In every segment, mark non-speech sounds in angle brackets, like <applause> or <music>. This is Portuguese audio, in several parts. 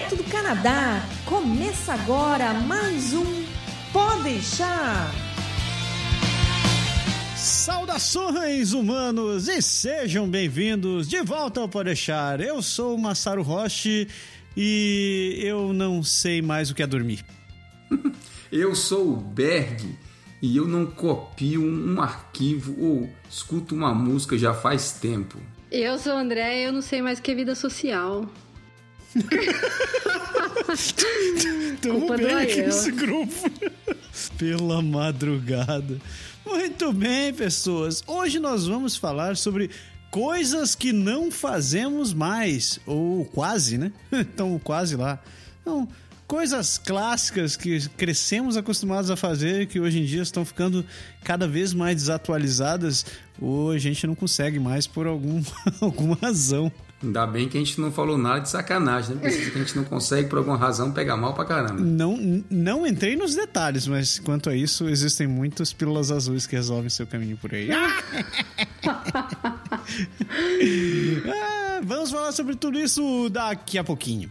direto do Canadá. Começa agora mais um Pode deixar. Saudações humanos e sejam bem-vindos de volta ao Pode deixar. Eu sou o Massaro Roche e eu não sei mais o que é dormir. <laughs> eu sou o Berg e eu não copio um arquivo ou escuto uma música já faz tempo. Eu sou o André e eu não sei mais o que é vida social. <laughs> Tamo Culpa bem aqui nesse grupo. Pela madrugada. Muito bem, pessoas. Hoje nós vamos falar sobre coisas que não fazemos mais. Ou quase, né? <laughs> Então, quase lá. Então, coisas clássicas que crescemos acostumados a fazer que hoje em dia estão ficando cada vez mais desatualizadas ou a gente não consegue mais por algum, <laughs> alguma razão. Ainda bem que a gente não falou nada de sacanagem, né? Porque a gente não consegue, por alguma razão, pegar mal pra caramba. Não, não entrei nos detalhes, mas quanto a isso, existem muitas pílulas azuis que resolvem seu caminho por aí. <laughs> ah, vamos falar sobre tudo isso daqui a pouquinho.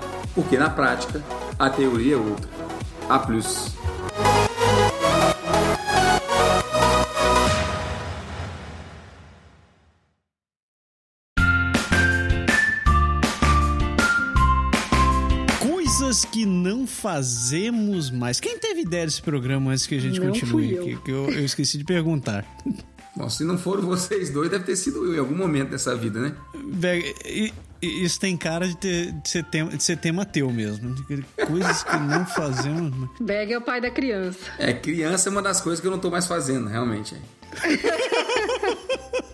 Porque na prática a teoria é outra. A plus. Coisas que não fazemos mais. Quem teve ideia desse programa antes que a gente não continue? Eu. Que, que eu, eu esqueci de perguntar. Bom, se não foram vocês dois, deve ter sido eu em algum momento dessa vida, né? Isso tem cara de, ter, de, ser, tema, de ser tema teu mesmo. Coisas que não fazemos. Bag é o pai da criança. É, criança é uma das coisas que eu não tô mais fazendo, realmente. <laughs>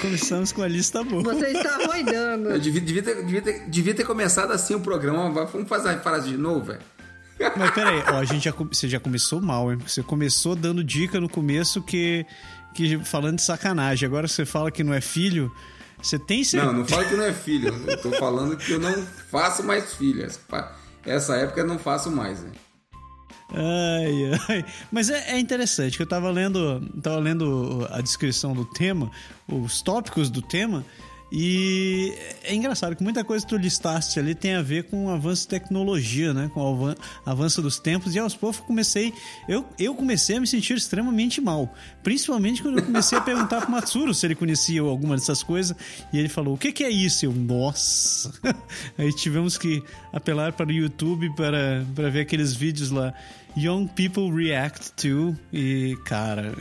Começamos com a lista boa. Você está roidando. Eu devia, devia, ter, devia, ter, devia ter começado assim o programa. Vamos fazer a frase de novo, velho. Mas peraí, <laughs> ó, a gente já, você já começou mal, hein? Você começou dando dica no começo que, que falando de sacanagem. Agora você fala que não é filho. Você tem certeza? Não, não falo que não é filho. Eu tô falando que eu não faço mais filho. Essa época eu não faço mais, né? Ai, ai. Mas é, é, interessante que eu tava lendo, tava lendo a descrição do tema, os tópicos do tema, e é engraçado que muita coisa que tu listaste ali tem a ver com o avanço de tecnologia, né? Com o avanço dos tempos. E aos poucos comecei. Eu, eu comecei a me sentir extremamente mal. Principalmente quando eu comecei a perguntar pro Matsuro se ele conhecia alguma dessas coisas. E ele falou: o que, que é isso? Eu, nossa! <laughs> Aí tivemos que apelar para o YouTube para, para ver aqueles vídeos lá. Young People React to. E, cara,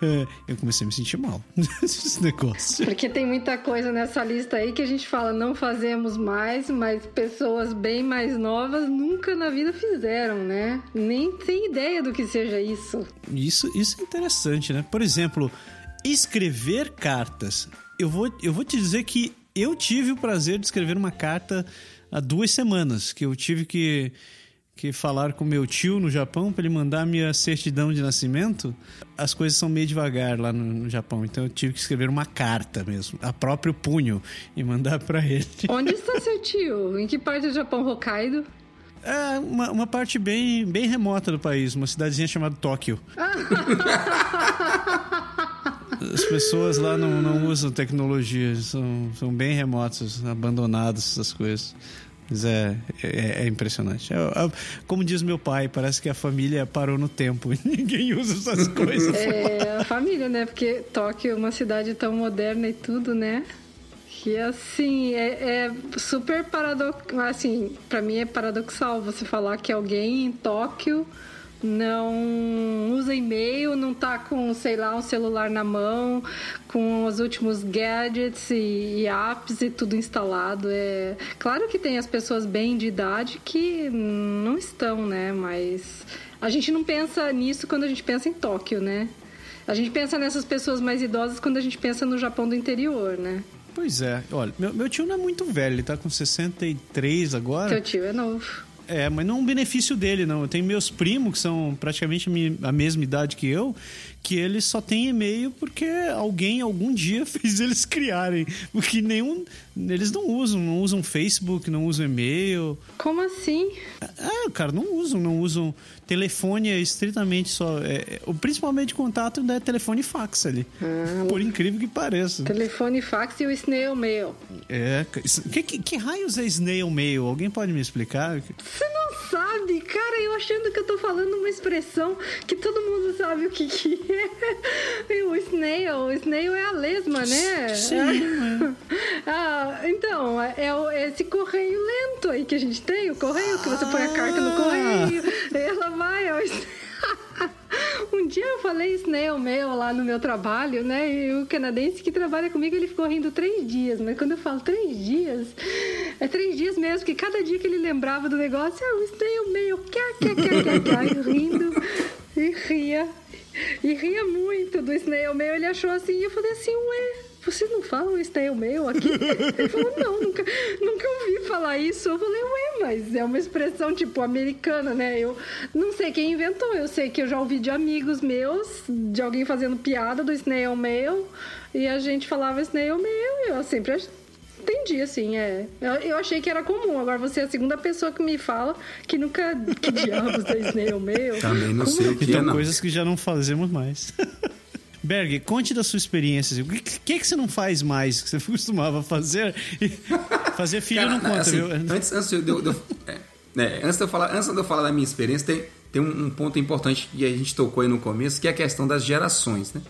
<laughs> eu comecei a me sentir mal <laughs> nesse negócio. Porque tem muita coisa nessa lista aí que a gente fala não fazemos mais, mas pessoas bem mais novas nunca na vida fizeram, né? Nem tem ideia do que seja isso. Isso, isso é interessante, né? Por exemplo, escrever cartas. Eu vou, eu vou te dizer que eu tive o prazer de escrever uma carta há duas semanas, que eu tive que que falaram com meu tio no Japão para ele mandar minha certidão de nascimento. As coisas são meio devagar lá no, no, Japão, então eu tive que escrever uma carta mesmo, a próprio punho, e mandar para ele. <laughs> Onde está seu tio? Em que parte do Japão, Hokkaido? É uma, uma parte bem, bem remota do país, uma cidadezinha chamada Tóquio. <laughs> As pessoas lá não, não usam tecnologia, são, são bem remotos, abandonados, essas coisas. Mas é, é, é impressionante. É, é, como diz meu pai, parece que a família parou no tempo. <laughs> Ninguém usa essas <laughs> coisas. É, a família, né? Porque Tóquio é uma cidade tão moderna e tudo, né? Que assim, é, é super paradoxal. Assim, pra mim é paradoxal você falar que alguém em Tóquio não usa e-mail, não tá com, sei lá, um celular na mão, com os últimos gadgets e, e, apps e tudo instalado. É claro que tem as pessoas bem de idade que não estão, né? Mas a gente não pensa nisso quando a gente pensa em Tóquio, né? A gente pensa nessas pessoas mais idosas quando a gente pensa no Japão do interior, né? Pois é. Olha, meu, meu tio não é muito velho, ele tá com 63 agora. Teu tio é novo. É, mas não é um benefício dele, não. Eu tenho meus primos, que são praticamente a mesma idade que eu, que eles só têm e-mail porque alguém algum dia <laughs> fez eles criarem. Porque nenhum. Eles não usam, não usam Facebook, não usam e-mail. Como assim? É, cara, não usam, não usam. Telefone é estritamente só. É, o principalmente contato é telefone e fax ali. Ah, por incrível que pareça. Telefone, fax e o snail mail. É. Que, que, que raios é snail mail? Alguém pode me explicar? Você não sabe, cara, eu achando que eu tô falando uma expressão que todo mundo sabe o que, que é. <laughs> O snail, o snail é a lesma, né? Sim. É. <laughs> ah, então, é, esse correio lento aí que a gente tem, o correio que você põe a carta no correio, ela vai ao <laughs> Um dia eu falei snail meu lá no meu trabalho, né? E o canadense que trabalha comigo, ele ficou rindo três dias. Mas quando eu falo três dias, é três dias mesmo, que cada dia que ele lembrava do negócio, é o snail meu, quer, quer, quer, quer, quer, rindo e ria. E ria muito do snail meu. Ele achou assim, e eu falei assim, ué, você não fala o snail mail aqui? Ele falou, não, nunca, nunca ouvi falar isso. Eu falei, ué, mas é uma expressão tipo americana, né? Eu não sei quem inventou, eu sei que eu já ouvi de amigos meus, de alguém fazendo piada do snail mail, e a gente falava snail mail, e eu sempre entendi, assim, é. Eu, eu, achei que era comum. Agora você é a segunda pessoa que me fala que nunca. Que diabos é snail mail? Também não Como? sei o que Tem é, não. coisas que já não fazemos mais. <laughs> Berg, conte da sua experiência. O que, que, que você não faz mais que você <laughs> costumava fazer? fazer filho Cara, não conta, assim, viu? Antes, antes, de, de, de, é, né, antes, de eu falar, antes de eu falar da minha experiência, tem, tem um, um, ponto importante que a gente tocou aí no começo, que é a questão das gerações, né?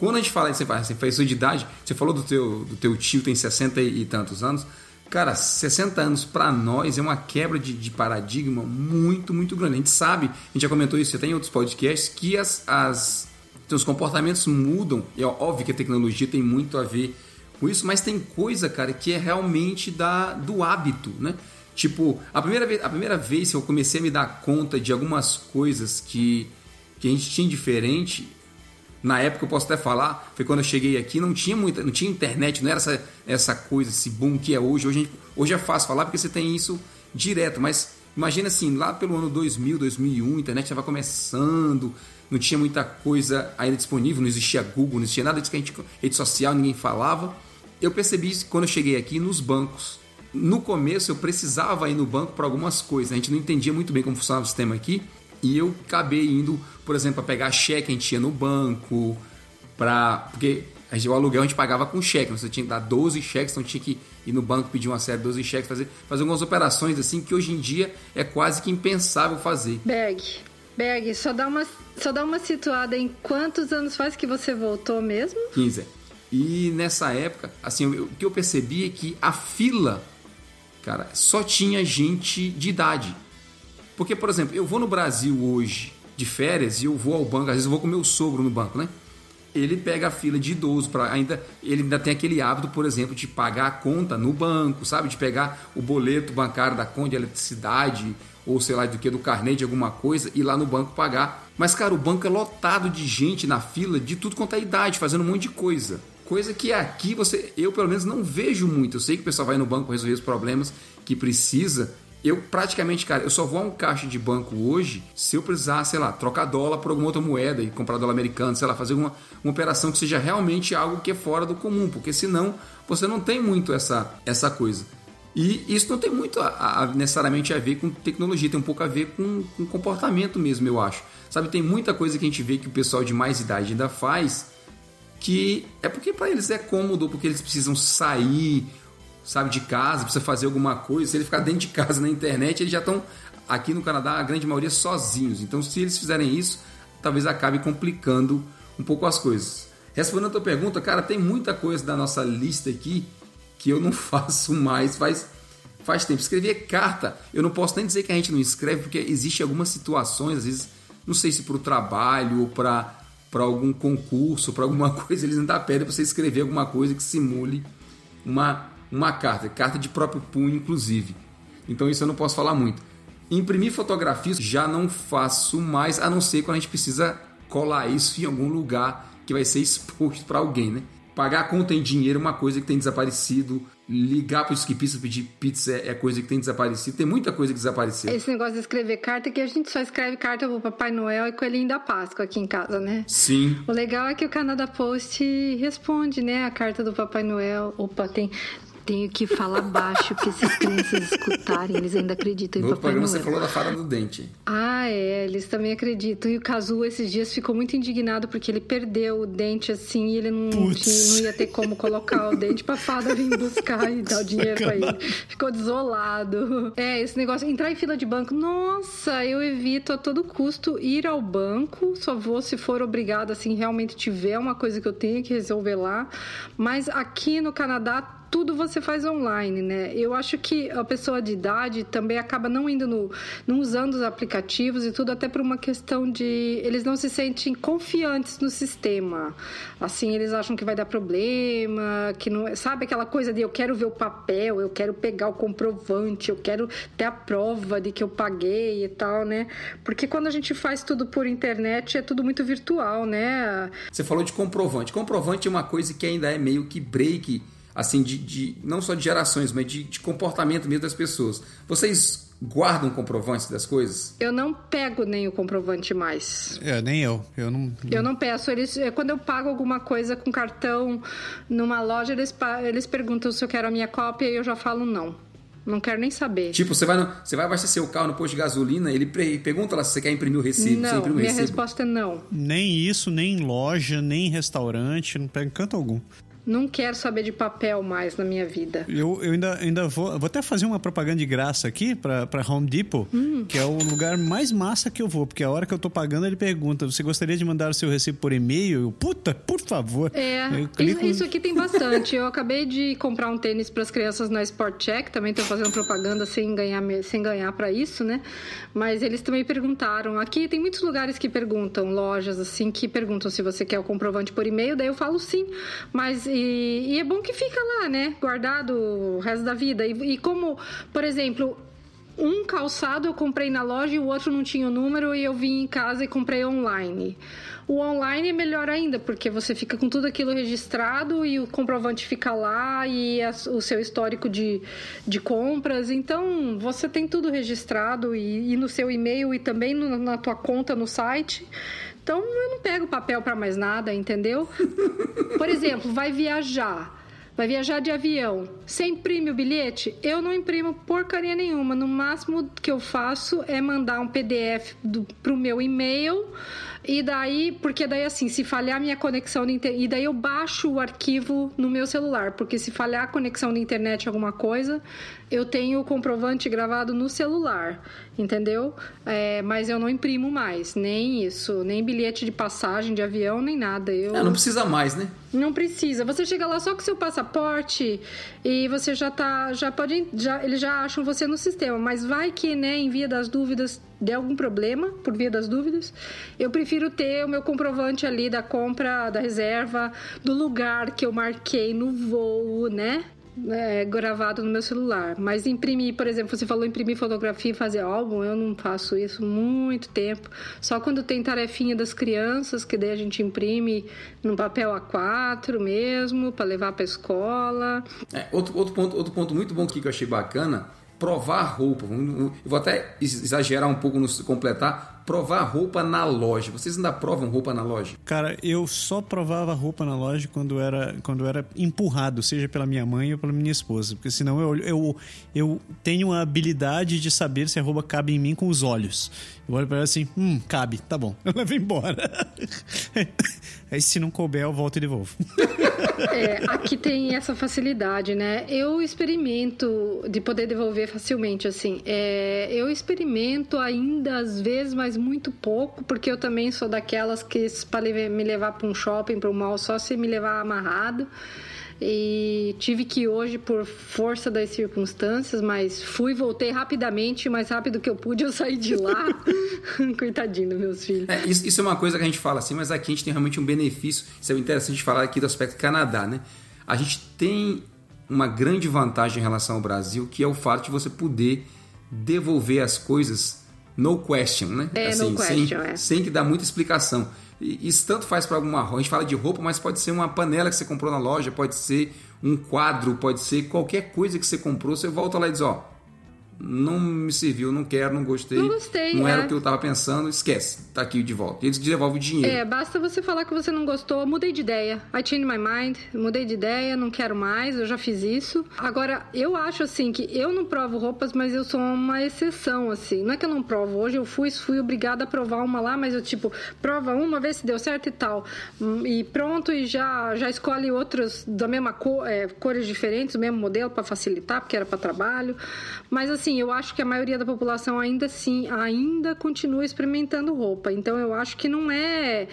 Quando a gente fala, você fala, você faz sua de idade, você falou do teu, do teu tio, tem 60 e tantos anos. Cara, 60 anos para nós é uma quebra de, de, paradigma muito, muito grande. A gente sabe, a gente já comentou isso até em outros podcasts, que as, as, os comportamentos mudam. É óbvio que a tecnologia tem muito a ver com isso, mas tem coisa, cara, que é realmente da, do hábito, né? Tipo, a primeira, vez, a primeira vez que eu comecei a me dar conta de algumas coisas que, que a gente tinha diferente, na época eu posso até falar, foi quando eu cheguei aqui, não tinha muita, não tinha internet, não era essa, essa coisa, esse boom que é hoje. Hoje, hoje é fácil falar porque você tem isso direto, mas imagina assim, lá pelo ano 2000, 2001, a internet estava começando, não tinha muita coisa ainda disponível, não existia Google, não existia nada disso que a gente, rede social, ninguém falava. Eu percebi isso quando eu cheguei aqui nos bancos. No começo eu precisava ir no banco para algumas coisas, a gente não entendia muito bem como funcionava o sistema aqui, e eu acabei indo, por exemplo, para pegar cheque, a gente ia no banco, para porque a gente, o aluguel a gente pagava com cheque, você tinha que dar 12 cheques, então tinha que ir no banco pedir uma série de 12 cheques, fazer, fazer algumas operações assim que hoje em dia é quase que impensável fazer. Bag, Berg, só dá, uma, só dá uma situada em quantos anos faz que você voltou mesmo? 15. E nessa época, assim, o que eu percebi é que a fila, cara, só tinha gente de idade. Porque, por exemplo, eu vou no Brasil hoje de férias e eu vou ao banco, às vezes eu vou com meu sogro no banco, né? Ele pega a fila de idoso para ainda ele ainda tem aquele hábito, por exemplo, de pagar a conta no banco, sabe? De pegar o boleto bancário da conta de eletricidade ou sei lá do que, do carnê de alguma coisa, e lá no banco pagar. Mas, cara, o banco é lotado de gente na fila de tudo quanto é idade, fazendo um monte de coisa. Coisa que aqui você, eu pelo menos não vejo muito. Eu sei que o pessoal vai no banco resolver os problemas que precisa. Eu praticamente, cara, eu só vou a um caixa de banco hoje se eu precisar, sei lá, trocar dólar por alguma outra moeda e comprar dólar americano, sei lá, fazer uma, uma operação que seja realmente algo que é fora do comum, porque senão você não tem muito essa, essa coisa. E isso não tem muito a, a, necessariamente a ver com tecnologia, tem um pouco a ver com, com comportamento mesmo, eu acho. Sabe, tem muita coisa que a gente vê que o pessoal de mais idade ainda faz que é porque para eles é cômodo, porque eles precisam sair, sabe, de casa, precisa fazer alguma coisa. Se ele ficar <laughs> dentro de casa na internet, eles já estão aqui no Canadá, a grande maioria sozinhos. Então, se eles fizerem isso, talvez acabe complicando um pouco as coisas. Respondendo a tua pergunta, cara, tem muita coisa da nossa lista aqui que eu não <laughs> faço mais faz, faz tempo. Escrever carta, eu não posso nem dizer que a gente não escreve, porque existe algumas situações, às vezes, não sei se para o trabalho ou para algum concurso, para alguma <laughs> coisa, eles ainda pedem para você escrever alguma coisa que simule uma, uma carta, carta de próprio punho, inclusive. Então isso eu não posso falar muito. Imprimir fotografias já não faço mais, a não ser quando a gente precisa colar isso em algum lugar que vai ser <laughs> exposto para alguém, né? pagar a conta em dinheiro é uma coisa que tem desaparecido. Ligar para o esquipista pedir pizza é coisa que tem desaparecido. Tem muita coisa que desapareceu. Esse negócio de escrever carta, que a gente só escreve carta pro Papai Noel e Coelhinho da Páscoa aqui em casa, né? Sim. O legal é que o Canadá Post responde, né, a carta do Papai Noel. Opa, tem, tenho que falar baixo, que se as crianças escutarem, eles ainda acreditam No em Papai programa Noel. você falou da fada do dente. Ah, é, eles também acreditam. E o Kazu esses dias ficou muito indignado porque ele perdeu o dente assim e ele não, tinha- não ia ter como colocar o dente pra fada vir buscar e dar o dinheiro pra ele. Ficou desolado. É, esse negócio, entrar em fila de banco, nossa, eu evito a todo custo ir ao banco, só vou se for obrigado, assim, realmente tiver uma coisa que eu tenho que resolver lá. Mas aqui no Canadá, tudo você faz online, né? Eu acho que a pessoa de idade também acaba não indo no, não usando os aplicativos e tudo até por uma questão de eles não se sentem confiantes no sistema. Assim, eles acham que vai dar problema, que não, sabe aquela coisa de eu quero ver o papel, eu quero pegar o comprovante, eu quero ter a prova de que eu paguei e tal, né? Porque quando a gente faz tudo por internet é tudo muito virtual, né? Você falou de comprovante. Comprovante é uma coisa que ainda é meio que break, assim, de, de- não só de gerações, mas de, de comportamento mesmo das pessoas. Vocês guardam comprovantes das coisas? Eu não pego nem o comprovante mais. É, nem eu. Eu não. Eu não peço. Eles, é, quando eu pago alguma coisa com cartão numa loja, eles, eles perguntam se eu quero a minha cópia e eu já falo não. Não quero nem saber. Tipo, você vai, no- você vai abastecer o carro no posto de gasolina, ele pre- pergunta lá se você quer imprimir o recibo. você não, imprime o minha recibo. resposta é não. Nem isso, nem em loja, nem em restaurante, não pega em canto algum. Não quero saber de papel mais na minha vida. Eu, eu ainda, ainda vou. Vou até fazer uma propaganda de graça aqui pra Home Depot, Hum. que é o lugar mais massa que eu vou, porque a hora que eu tô pagando, ele pergunta: você gostaria de mandar o seu recibo por e-mail? Eu, puta, por favor. É, clico- isso aqui tem bastante. Eu acabei de comprar um tênis para as crianças na Sport Check, também tô fazendo propaganda sem ganhar, sem ganhar para isso, né? Mas eles também perguntaram. Aqui tem muitos lugares que perguntam, lojas assim, que perguntam se você quer o comprovante por e-mail, daí eu falo sim. Mas e, e é bom que fica lá, né? Guardado o resto da vida. E, e como, por exemplo, um calçado eu comprei na loja e o outro não tinha o número e eu vim em casa e comprei online. O online é melhor ainda, porque você fica com tudo aquilo registrado e o comprovante fica lá e as- o seu histórico de, de compras. Então, você tem tudo registrado e, e no seu e-mail e também no- na tua conta no site. Então, eu não pego papel para mais nada, entendeu? <laughs> Por exemplo, vai viajar. Vai viajar de avião. Você imprime o bilhete? Eu não imprimo porcaria nenhuma. No máximo que eu faço é mandar um PDF do, pro meu e-mail. E daí, porque daí assim, se falhar minha conexão de internet. E daí eu baixo o arquivo no meu celular. Porque se falhar a conexão de internet alguma coisa, eu tenho o comprovante gravado no celular. Entendeu? É, mas eu não imprimo mais. Nem isso. Nem bilhete de passagem de avião, nem nada. Eu... É, não precisa mais, né? Não precisa. Você chega lá só com seu passaporte e você já tá, já pode, já eles já acham você no sistema, mas vai que, né, em via das dúvidas, der algum problema, por via das dúvidas, eu prefiro ter o meu comprovante ali da compra, da reserva, do lugar que eu marquei no voo, né? É, gravado no meu celular. Mas imprimir, por exemplo, você falou imprimir fotografia e fazer álbum, eu não faço isso muito tempo. Só quando tem tarefinha das crianças, que daí a gente imprime num papel A4 mesmo, para levar para escola. É, outro, outro, ponto, outro ponto muito bom que eu achei bacana, provar roupa. Eu vou até exagerar um pouco no completar. Provar roupa na loja. Vocês ainda provam roupa na loja? Cara, eu só provava roupa na loja quando era, quando era empurrado, seja pela minha mãe ou pela minha esposa. Porque senão eu, eu, eu tenho a habilidade de saber se a roupa cabe em mim com os olhos. Eu olho pra ela assim, hum, cabe, tá bom. <laughs> Eu levo embora. <laughs> Aí se não couber, eu volto e devolvo. <laughs> É, aqui tem essa facilidade, né? Eu experimento de poder devolver facilmente, assim. É, eu experimento ainda às vezes, mas muito pouco, porque eu também sou daquelas que para me levar para um shopping, para um mall, só se me levar amarrado. E tive que ir hoje por força das circunstâncias, mas fui, voltei rapidamente, mais rápido que eu pude, eu saí de lá. <laughs> Coitadinho dos meus filhos. É, isso, isso é uma coisa que a gente fala assim, mas aqui a gente tem realmente um benefício. Isso é interessante falar aqui do aspecto Canadá, né? A gente tem uma grande vantagem em relação ao Brasil, que é o fato de você poder devolver as coisas no question, né? É, assim, no question, sem, é. sem que dar muita explicação. Isso tanto faz para alguma. A gente fala de roupa, mas pode ser uma panela que você comprou na loja, pode ser um quadro, pode ser qualquer coisa que você comprou. Você volta lá e diz: Ó, não me serviu, não quero, não gostei. Não gostei, Não era é. o que eu tava pensando, esquece. Tá aqui de volta. Eles devolvem o dinheiro. É, basta você falar que você não gostou, mudei de ideia. I changed my mind, mudei de ideia, não quero mais, eu já fiz isso. Agora, eu acho assim que eu não provo roupas, mas eu sou uma exceção, assim. Não é que eu não provo. Hoje eu fui, fui obrigada a provar uma lá, mas eu, tipo, prova uma, vê se deu certo e tal. Hum, E pronto, e já, já escolhe outras da mesma cor, é, cores diferentes, o mesmo modelo para facilitar, porque era para trabalho. Mas assim, eu acho que a maioria da população ainda assim, ainda continua experimentando roupa. Então eu acho que não é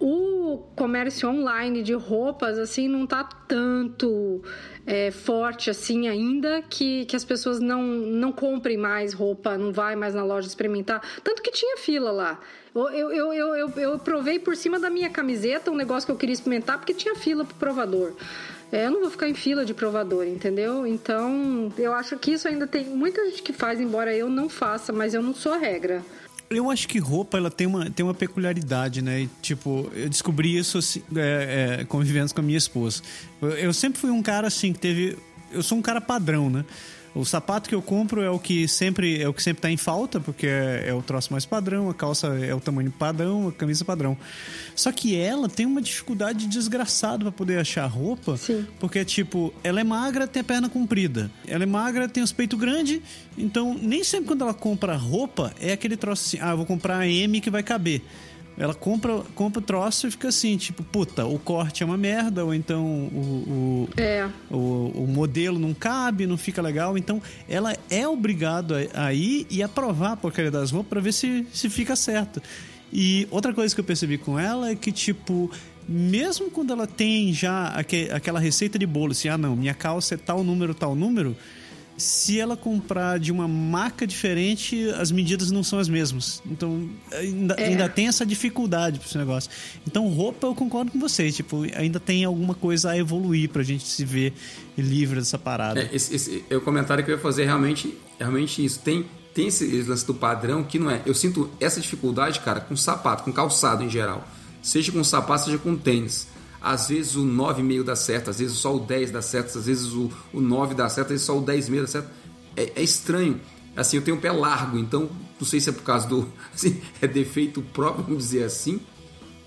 o comércio online de roupas assim não tá tanto é, forte assim ainda que, que as pessoas não, não comprem mais roupa, não vai mais na loja experimentar. Tanto que tinha fila lá. Eu, eu, eu, eu, eu provei por cima da minha camiseta um negócio que eu queria experimentar porque tinha fila pro provador. É, eu não vou ficar em fila de provador, entendeu? Então, eu acho que isso ainda tem muita gente que faz, embora eu não faça, mas eu não sou a regra. Eu acho que roupa ela tem uma, tem uma peculiaridade, né? E, tipo, eu descobri isso assim, é, é, convivendo com a minha esposa. Eu, eu sempre fui um cara assim que teve. Eu sou um cara padrão, né? O sapato que eu compro é o que sempre é o que sempre tá em falta, porque é, é o troço mais padrão, a calça é o tamanho padrão, a camisa padrão. Só que ela tem uma dificuldade desgraçada para poder achar roupa, Sim. porque tipo, ela é magra, tem a perna comprida. Ela é magra, tem os peitos grandes, então nem sempre quando ela compra roupa é aquele troço assim, ah, eu vou comprar a M que vai caber. Ela compra, compra o troço e fica assim, tipo, puta, o corte é uma merda, ou então o, o, É. o, o modelo não cabe, não fica legal. Então, ela é obrigada a ir e aprovar a porcaria das roupas pra ver se, se fica certo. E outra coisa que eu percebi com ela é que, tipo, mesmo quando ela tem já aque- aquela receita de bolo, assim, ah, não, minha calça é tal número, tal número, se ela comprar de uma marca diferente, as medidas não são as mesmas. Então, ainda, É. ainda tem essa dificuldade pra esse negócio. Então, roupa, eu concordo com vocês. Tipo, ainda tem alguma coisa a evoluir pra gente se ver livre dessa parada. É, esse, esse é o comentário que eu ia fazer realmente, realmente isso. Tem, tem esse lance do padrão que não é. Eu sinto essa dificuldade, cara, com sapato, com calçado em geral. Seja com sapato, seja com tênis. Às vezes o 9,5 dá certo, às vezes só o 10 dá certo, às vezes o, o 9 dá certo, às vezes só o 10,5 dá certo. É, é estranho. Assim, eu tenho um pé largo, então não sei se é por causa do. <laughs> Assim, é defeito próprio, vamos dizer assim.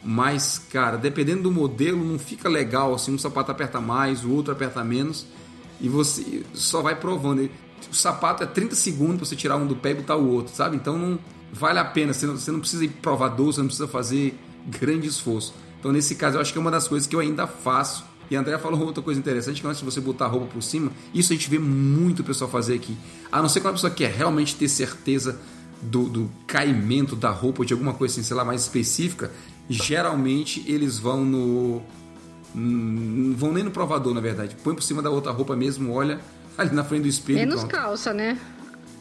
Mas, cara, dependendo do modelo, não fica legal. Assim, um sapato aperta mais, o outro aperta menos. E você só vai provando. O sapato é 30 segundos pra você tirar um do pé e botar o outro, sabe? Então não vale a pena. Você não, você não precisa ir provador, você não precisa fazer grande esforço. Então, nesse caso, eu acho que é uma das coisas que eu ainda faço. E a André falou outra coisa interessante, que antes de você botar a roupa por cima, isso a gente vê muito o pessoal fazer aqui. A não ser que uma pessoa quer realmente ter certeza do, do caimento da roupa, ou de alguma coisa assim, sei lá, mais específica, geralmente eles vão no. Não vão nem no provador, na verdade. Põe por cima da outra roupa mesmo, olha ali na frente do espelho. Menos pronto. calça, né?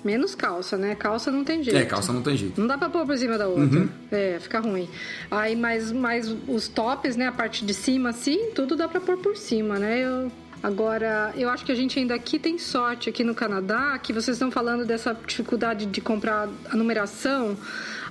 Menos calça, né? Calça não tem jeito. É, calça não tem jeito. Não dá pra pôr por cima da outra. É, fica ruim. Aí, mas, mas os tops, né? A parte de cima, assim, tudo dá pra pôr por cima, né? Eu, agora, eu acho que a gente ainda aqui tem sorte aqui no Canadá, que vocês estão falando dessa dificuldade de comprar a numeração.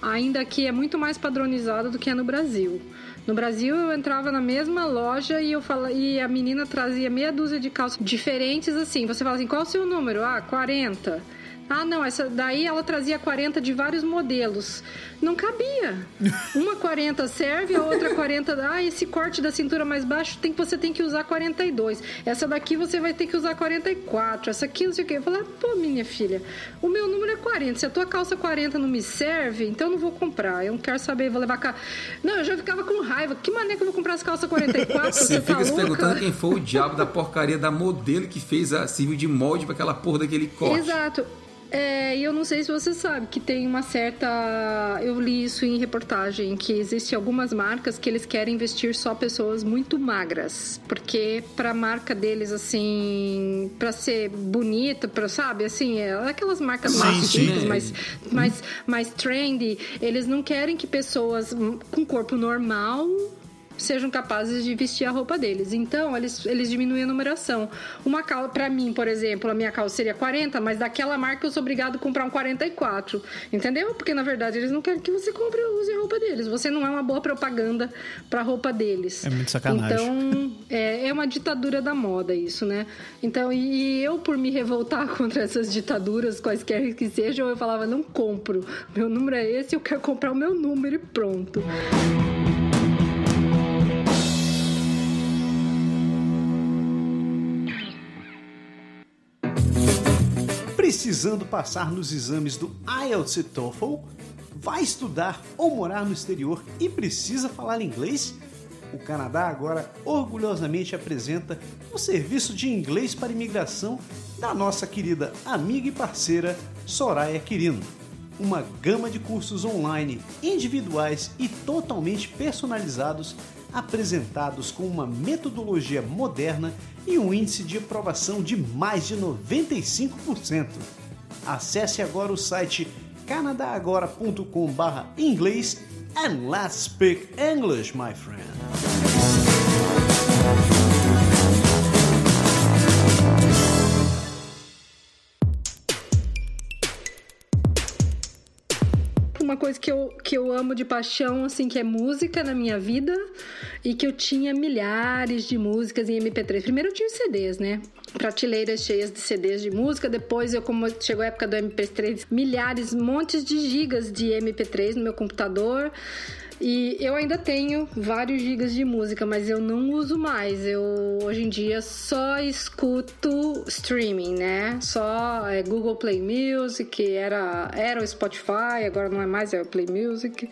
Ainda aqui é muito mais padronizado do que é no Brasil. No Brasil eu entrava na mesma loja e eu fala, e a menina trazia meia dúzia de calças diferentes assim. Você fala assim: "Qual é o seu número?" Ah, 40. Ah, não, essa daí ela trazia 40 de vários modelos. Não cabia. Uma 40 serve, a outra 40. Ah, esse corte da cintura mais baixo tem que você tem que usar 42. Essa daqui você vai ter que usar 44. Essa aqui não sei o quê. Eu falei, pô, minha filha, o meu número é 40. Se a tua calça 40 não me serve, então eu não vou comprar. Eu não quero saber, vou levar cá. Não, eu já ficava com raiva. Que maneira que eu vou comprar as calças 44? Você Você, fica tá se louca? perguntando quem foi o diabo da porcaria da modelo que fez a serviu de molde pra aquela porra daquele corte. Exato. É, e eu não sei se você sabe que tem uma certa. Eu li isso em reportagem, que existem algumas marcas que eles querem investir só pessoas muito magras. Porque pra marca deles, assim, pra ser bonita, pra, sabe, assim, é aquelas marcas Sim, mais sim. mais, mais, mais trendy, eles não querem que pessoas com corpo normal sejam capazes de vestir a roupa deles. Então, eles, eles diminuem a numeração. Uma calça, para mim, por exemplo, a minha calça seria 40, mas daquela marca eu sou obrigado a comprar um 44. Entendeu? Porque na verdade eles não querem que você compre ou use a roupa deles. Você não é uma boa propaganda pra roupa deles. É muito sacanagem. Então, é, é uma ditadura da moda isso, né? Então, e, e eu, por me revoltar <laughs> contra essas ditaduras, quaisquer que sejam, eu falava, não compro. Meu número é esse, eu quero comprar o meu número e pronto. Precisando passar nos exames do IELTS e TOEFL? Vai estudar ou morar no exterior e precisa falar inglês? O Canadá agora orgulhosamente apresenta o serviço de inglês para imigração da nossa querida amiga e parceira Soraya Quirino. Uma gama de cursos online, individuais e totalmente personalizados, apresentados com uma metodologia moderna e um índice de aprovação de mais de 95%. Acesse agora o site canadagora.com/inglês and let's speak English, my friend. Uma coisa que eu, que eu amo de paixão, assim, que é música na minha vida e que eu tinha milhares de músicas em MP3. Primeiro eu tinha CDs, né? Prateleiras cheias de CDs de música. Depois, eu, como chegou a época do MP3, milhares, montes de gigas de MP3 no meu computador. E eu ainda tenho vários gigas de música, mas eu não uso mais. Eu hoje em dia só escuto streaming, né? Só é, Google Play Music, era, era o Spotify, agora não é mais, é o Play Music.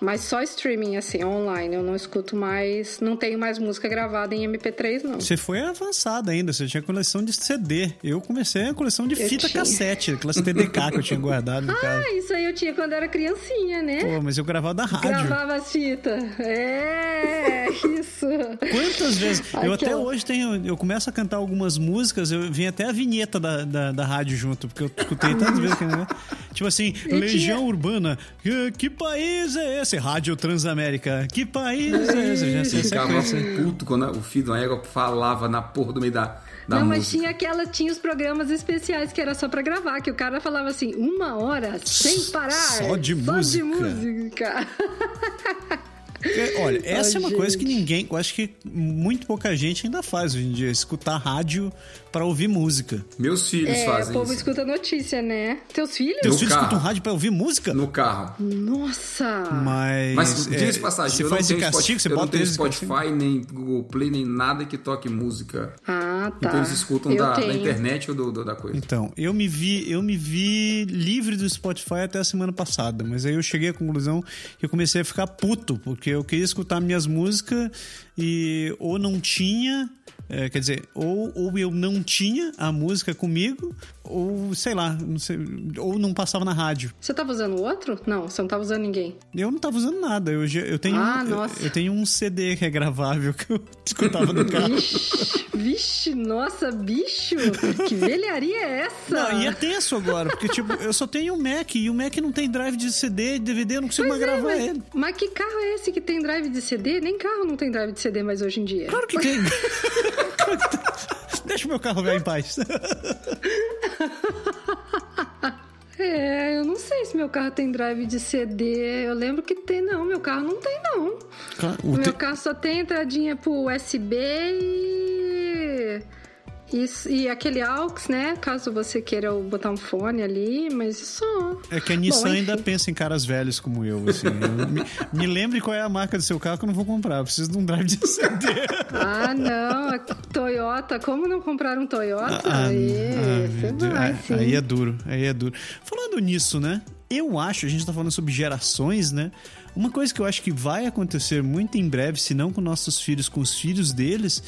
Mas só streaming, assim, online. Eu não escuto mais. Não tenho mais música gravada em MP3, não. Você foi avançada ainda, você tinha coleção de CD. Eu comecei a coleção de Eu fita tinha. cassete, aquelas TDK que eu tinha guardado no <laughs> caso. Ah, isso aí eu tinha quando era criancinha, né? Pô, mas eu gravava da rádio. Gravava as fitas. É, <laughs> isso. Quantas vezes? eu até Aquela- hoje tenho. Eu começo a cantar algumas músicas, eu vim até a vinheta da, da, da rádio junto, porque eu escutei tantas vezes que. <laughs> Tipo assim, Eu Legião tinha- Urbana. Que, que país é esse? Rádio Transamérica. Que país é esse? Eu já sei Ficava puto quando o filho da égua falava na porra do meio da, da não, mas música. tinha aquela, tinha os programas especiais que era só pra gravar, que o cara falava assim, uma hora sem parar. Só de música. Só de música. É, Olha, essa é Ai, uma coisa que gente. ninguém, eu acho que muito pouca gente ainda faz hoje em dia, escutar rádio pra ouvir música. Meus filhos É, o fazem povo isso. escuta notícia, né? Teus filhos? Teus No filhos carro. escutam rádio pra ouvir música? No carro. Nossa! Mas. Mas, é, diga de passagem, você eu não faz de tenho castigo, Spotify, você eu não bota tenho de castigo. Spotify, nem Google Play, nem nada que toque música. Ah, tá. Então eles escutam Eu da, da internet ou do, do- da coisa. Então, eu me vi, eu me vi livre do Spotify até a semana passada, mas aí eu cheguei à conclusão que eu comecei a ficar puto, porque eu queria escutar minhas músicas e ou não tinha, é, quer dizer, ou, ou eu não tinha a música comigo, ou sei lá, não sei, ou não passava na rádio. Você tava usando outro? Não, você não tava usando ninguém. Eu não tava usando nada, eu, eu tenho, Ah, um, nossa. eu, eu tenho um CD que é gravável que eu <laughs> escutava no carro. Vixe, vixe, nossa, bicho! Que velharia é essa? Não, e é tenso agora, porque tipo, eu só tenho um Mac e o Mac não tem drive de CD, DVD, eu não consigo Pois mais é, gravar mas, ele. mas que carro é esse que tem drive de CD? Nem carro não tem drive de CD mais hoje em dia. Claro que tem. <laughs> Deixa o meu carro velho em paz. <laughs> É, eu não sei se meu carro tem drive de CD. Eu lembro que tem, não. Meu carro não tem, não. O meu te- carro só tem entradinha pro USB e. Isso, e aquele aux, né? Caso você queira botar um fone ali, mas só. É que a Nissan Bom, ainda pensa em caras velhos como eu, assim. Eu me, me <laughs> lembre qual é a marca do seu carro que eu não vou comprar. Eu preciso de um drive de CD. Ah, não. a Toyota. Como não comprar um Toyota? Ah, Aí, ah, Deus. vai, Ah, aí é duro, aí é duro. Falando nisso, né? Eu acho, a gente tá falando sobre gerações, né? Uma coisa que eu acho que vai acontecer muito em breve, se não com nossos filhos, com os filhos deles,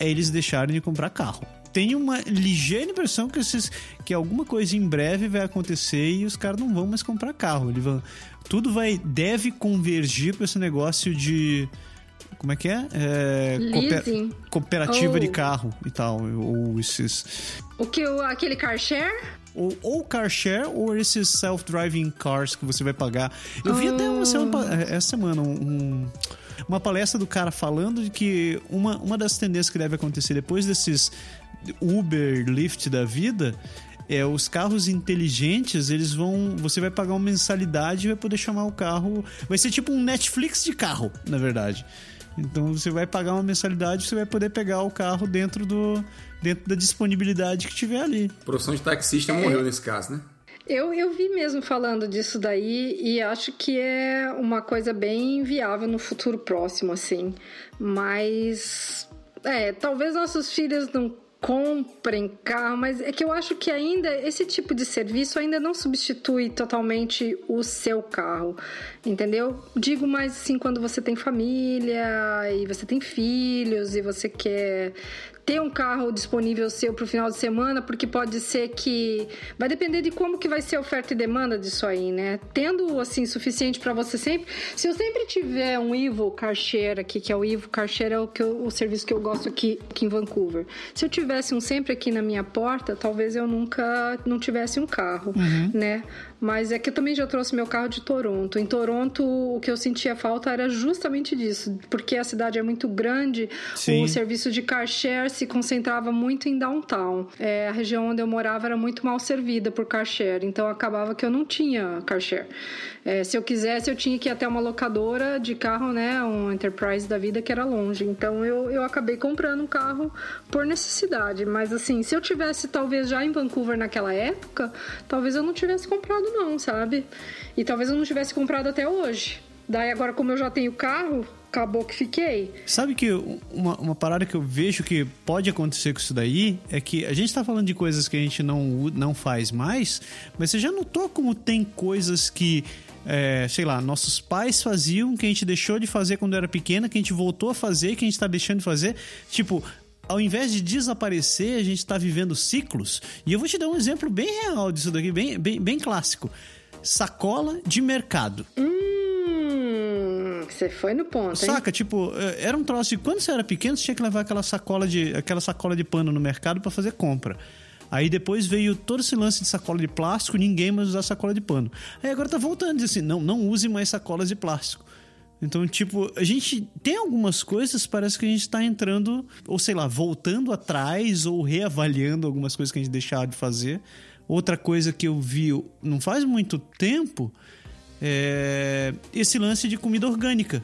é eles deixarem de comprar carro. Tenho uma ligeira impressão que, esses, que alguma coisa em breve vai acontecer e os caras não vão mais comprar carro. Eles vão, tudo vai deve convergir para esse negócio de como é que é? é cooper- cooperativa Ou- de carro e tal, ou esses O que? o- Aquele car share? ou, ou car share ou esses self-driving cars que você vai pagar. Eu vi até uma semana, pa- essa semana um, um- uma palestra do cara falando de que uma, uma das tendências que deve acontecer depois desses Uber, Lyft da vida é os carros inteligentes, eles vão. Você vai pagar uma mensalidade e vai poder chamar o carro. Vai ser tipo um Netflix de carro, na verdade. Então você vai pagar uma mensalidade, você vai poder pegar o carro dentro do dentro da disponibilidade que tiver ali. A profissão de taxista morreu nesse caso, né? Eu, eu vi mesmo falando disso daí e acho que é uma coisa bem viável no futuro próximo, assim. Mas, é, talvez nossos filhos não comprem carro, mas é que eu acho que ainda esse tipo de serviço ainda não substitui totalmente o seu carro, entendeu? Digo mais assim quando você tem família e você tem filhos e você quer ter um carro disponível seu para o final de semana, porque pode ser que vai depender de como que vai ser a oferta e demanda disso aí, né? Tendo assim suficiente para você sempre, se eu sempre tiver um Evo Carshare aqui, que é o Evo Carshare é o que eu, o serviço que eu gosto aqui, aqui em Vancouver. Se eu tivesse um sempre aqui na minha porta, talvez eu nunca não tivesse um carro, uhum. né? Mas é que eu também já trouxe meu carro de Toronto. Em Toronto, o que eu sentia falta era justamente disso, porque a cidade é muito grande, Sim. o serviço de car share se concentrava muito em downtown. É, a região onde eu morava era muito mal servida por car share, então acabava que eu não tinha car share. É, se eu quisesse, eu tinha que ir até uma locadora de carro, né, um Enterprise da vida que era longe. Então eu, eu acabei comprando um carro por necessidade. Mas assim, se eu tivesse talvez já em Vancouver naquela época, talvez eu não tivesse comprado não, sabe? E talvez eu não tivesse comprado até hoje. Daí agora, como eu já tenho carro, acabou que fiquei. Sabe que uma, uma parada que eu vejo que pode acontecer com isso daí é que a gente tá falando de coisas que a gente não, não faz mais, mas você já notou como tem coisas que. É, sei lá, nossos pais faziam, que a gente deixou de fazer quando era pequena, que a gente voltou a fazer, que a gente tá deixando de fazer. Tipo, ao invés de desaparecer, a gente está vivendo ciclos. E eu vou te dar um exemplo bem real disso daqui, bem, bem, bem clássico. Sacola de mercado. Hum, você foi no ponto, hein? Saca, tipo, é, era um troço de quando você era pequeno, você tinha que levar aquela sacola de, aquela sacola de pano no mercado para fazer compra. Aí depois veio todo esse lance de sacola de plástico, ninguém mais usar sacola de pano. Aí agora tá voltando, diz assim, não, não use mais sacolas de plástico. Então, tipo, a gente tem algumas coisas, parece que a gente tá entrando, ou sei lá, voltando atrás ou reavaliando algumas coisas que a gente deixava de fazer. Outra coisa que eu vi não faz muito tempo é esse lance de comida orgânica.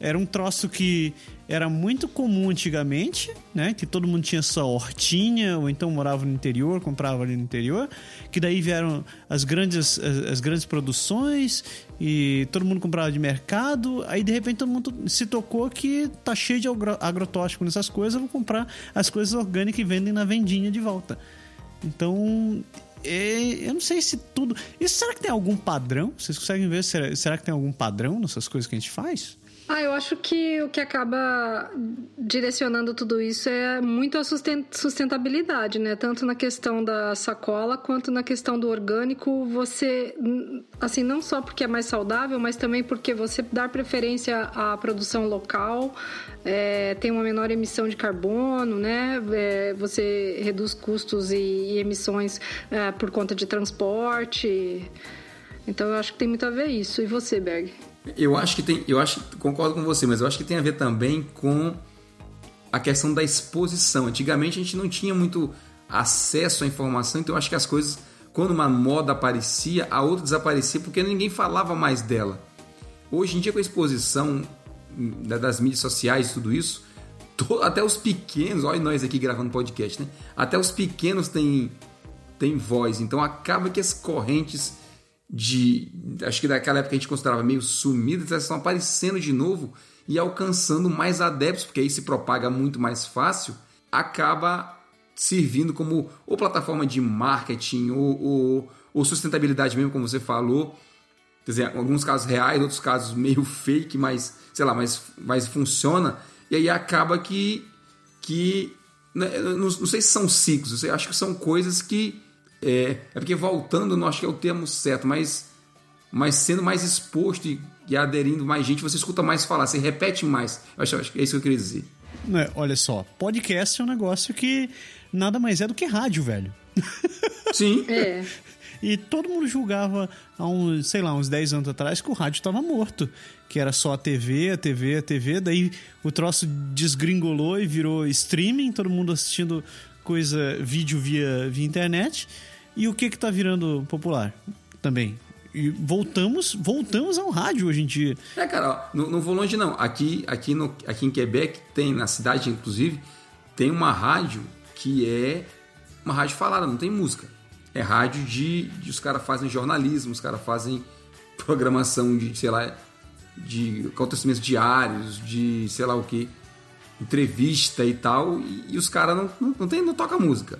Era um troço que era muito comum antigamente, né? Que todo mundo tinha sua hortinha, ou então morava no interior, comprava ali no interior. Que daí vieram as grandes, as, as grandes produções e todo mundo comprava de mercado. Aí de repente todo mundo se tocou que tá cheio de agrotóxico nessas coisas, vou comprar as coisas orgânicas e vendem na vendinha de volta. Então, é, eu não sei se tudo. Isso será que tem algum padrão? Vocês conseguem ver? Será, será que tem algum padrão nessas coisas que a gente faz? Ah, eu acho que o que acaba direcionando tudo isso é muito a sustentabilidade, né? Tanto na questão da sacola quanto na questão do orgânico. Você, assim, não só porque é mais saudável, mas também porque você dá preferência à produção local, é, tem uma menor emissão de carbono, né? É, você reduz custos e, e emissões é, por conta de transporte. Então eu acho que tem muito a ver isso. E você, Berg? Eu acho que tem, eu acho, concordo com você, mas eu acho que tem a ver também com a questão da exposição. Antigamente a gente não tinha muito acesso à informação, então eu acho que as coisas, quando uma moda aparecia, a outra desaparecia porque ninguém falava mais dela. Hoje em dia, com a exposição das mídias sociais e tudo isso, <laughs> até os pequenos, olha nós aqui gravando podcast, né? Até os pequenos têm, têm voz, então acaba que as correntes de. Acho que daquela época a gente considerava meio sumidas, elas estão aparecendo de novo e alcançando mais adeptos, porque aí se propaga muito mais fácil, acaba servindo como ou plataforma de marketing ou, ou, ou sustentabilidade mesmo, como você falou. Quer dizer, alguns casos reais, outros casos meio <laughs> fake, mas, sei lá, mas, mas funciona. E aí acaba que. que né, não, não sei se são ciclos, eu acho que são coisas que é, é porque voltando, não acho que é o termo certo, mas, mas sendo mais exposto e, e aderindo mais gente, você escuta mais falar, você repete mais. Eu acho, acho que é isso que eu queria dizer. É, olha só, podcast é um negócio que nada mais é do que rádio, velho. <laughs> Sim. É. E todo mundo julgava há uns, sei lá, uns 10 anos atrás que o rádio estava morto. Que era só a TV, a TV, a TV. Daí o troço desgringolou e virou streaming, todo mundo assistindo coisa, vídeo via, via internet. E o que que tá virando popular também? E voltamos, voltamos ao rádio hoje em dia. É, cara, ó, não, não vou longe não. Aqui, aqui, no, aqui em Quebec, tem, na cidade inclusive, tem uma rádio que é uma rádio falada, não tem música. É rádio de. de os caras fazem jornalismo, os caras fazem programação de, sei lá, de acontecimentos diários, de sei lá o que, entrevista e tal, e, e os caras não, não, não, tem, não toca música.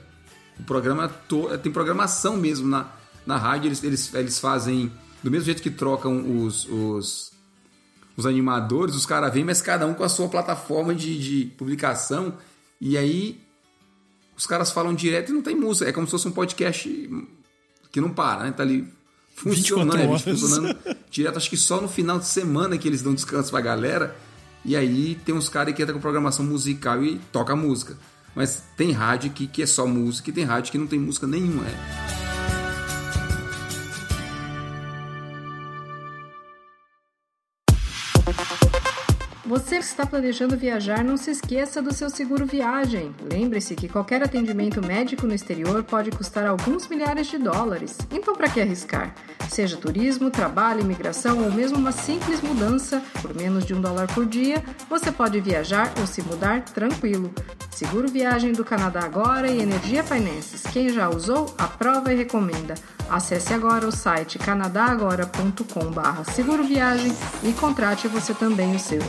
O programa to, tem programação mesmo na, na rádio, eles, eles, eles fazem do mesmo jeito que trocam os, os, os animadores, os caras vêm, mas cada um com a sua plataforma de, de publicação, e aí os caras falam direto e não tem música. É como se fosse um podcast que não para, né? Tá ali funcionando, né? funcionando direto. Acho que só no final de semana que eles dão descanso pra galera. E aí tem uns caras que entram com programação musical e toca música. Mas tem rádio que, que é só música e tem rádio que não tem música nenhuma. É. Você que está planejando viajar, não se esqueça do seu seguro viagem. Lembre-se que qualquer atendimento médico no exterior pode custar alguns milhares de dólares. Então, para que arriscar? Seja turismo, trabalho, imigração ou mesmo uma simples mudança, por menos de um dólar por dia, você pode viajar ou se mudar tranquilo. Seguro Viagem do Canadá Agora e Energia Finances. Quem já usou, aprova e recomenda. Acesse agora o site canadagora.com.br seguro viagem e contrate você também o seu.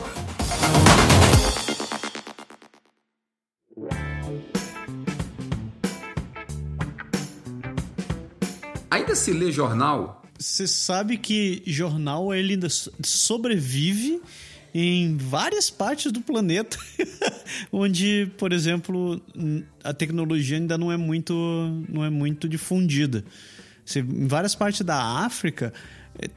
Ainda se lê jornal? Você sabe que jornal ele ainda sobrevive em várias partes do planeta <laughs> onde, por exemplo, a tecnologia ainda não é muito, não é muito difundida. Você, em várias partes da África,